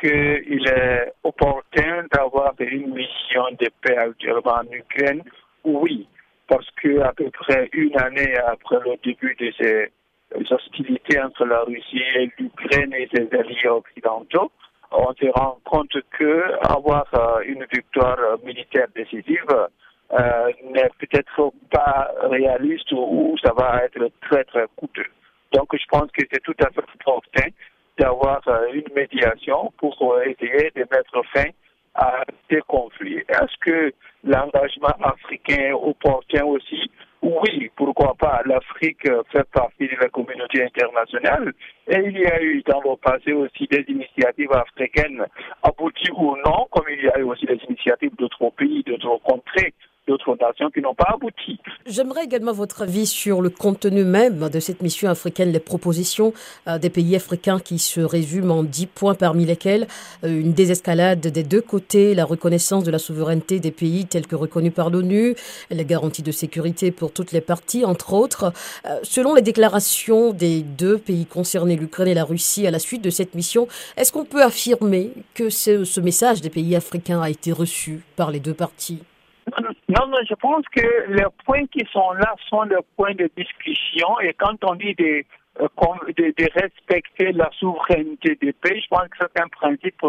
qu'il est opportun d'avoir une mission de paix actuellement en Ukraine Oui, parce que à peu près une année après le début de ces hostilités entre la Russie et l'Ukraine et ses alliés occidentaux, on se rend compte que avoir euh, une victoire militaire décisive euh, n'est peut-être pas réaliste ou, ça va être très très coûteux. Donc je pense que c'est tout à fait opportun d'avoir euh, une médiation pour essayer de mettre fin à ces conflits. Est-ce que l'engagement africain opportun aussi oui, pourquoi pas. L'Afrique fait partie de la communauté internationale et il y a eu dans le passé aussi des initiatives africaines abouties ou non, comme il y a eu aussi des initiatives d'autres pays, d'autres contrées qui n'ont pas abouti. J'aimerais également votre avis sur le contenu même de cette mission africaine, les propositions euh, des pays africains qui se résument en dix points parmi lesquels euh, une désescalade des deux côtés, la reconnaissance de la souveraineté des pays tels que reconnus par l'ONU, les garanties de sécurité pour toutes les parties, entre autres. Euh, selon les déclarations des deux pays concernés, l'Ukraine et la Russie, à la suite de cette mission, est-ce qu'on peut affirmer que ce message des pays africains a été reçu par les deux parties? Non, non, je pense que les points qui sont là sont les points de discussion et quand on dit de, euh, de, respecter la souveraineté des pays, je pense que c'est un principe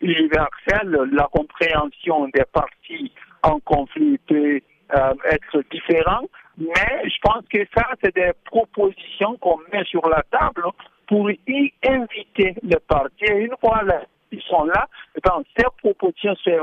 universel. La compréhension des parties en conflit peut euh, être différente, mais je pense que ça, c'est des propositions qu'on met sur la table pour y inviter les parties. Et une fois qu'ils sont là, dans ces propositions, ces,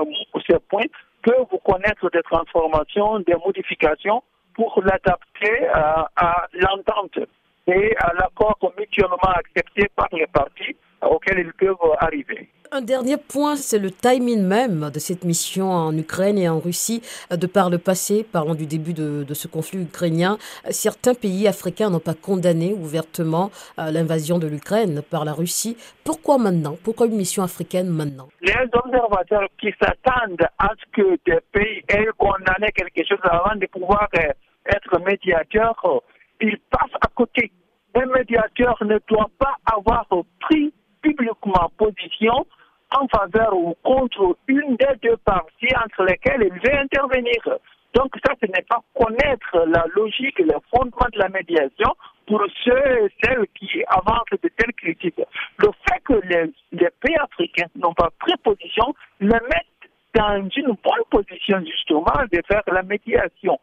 ces points peut vous connaître des transformations, des modifications pour l'adapter à, l'entente et à l'accord mutuellement accepté par les partis auxquels ils peuvent arriver. Un dernier point, c'est le timing même de cette mission en Ukraine et en Russie. De par le passé, parlant du début de, ce conflit ukrainien, certains pays africains n'ont pas condamné ouvertement euh, l'invasion de l'Ukraine par la Russie. Pourquoi maintenant? Pourquoi une mission africaine maintenant? Les observateurs qui s'attendent à ce que des pays aient condamné quelque chose avant de pouvoir euh, être médiateurs, euh, ils passent à côté. Un médiateur ne doit pas avoir pris publiquement position en faveur ou contre une des deux parties entre lesquelles il veut intervenir. Donc ça, ce n'est pas connaître la logique et le fondement de la médiation pour ceux et celles qui avancent de telles critiques. Le fait que les, les pays africains n'ont pas pris position les met dans une bonne position justement de faire la médiation.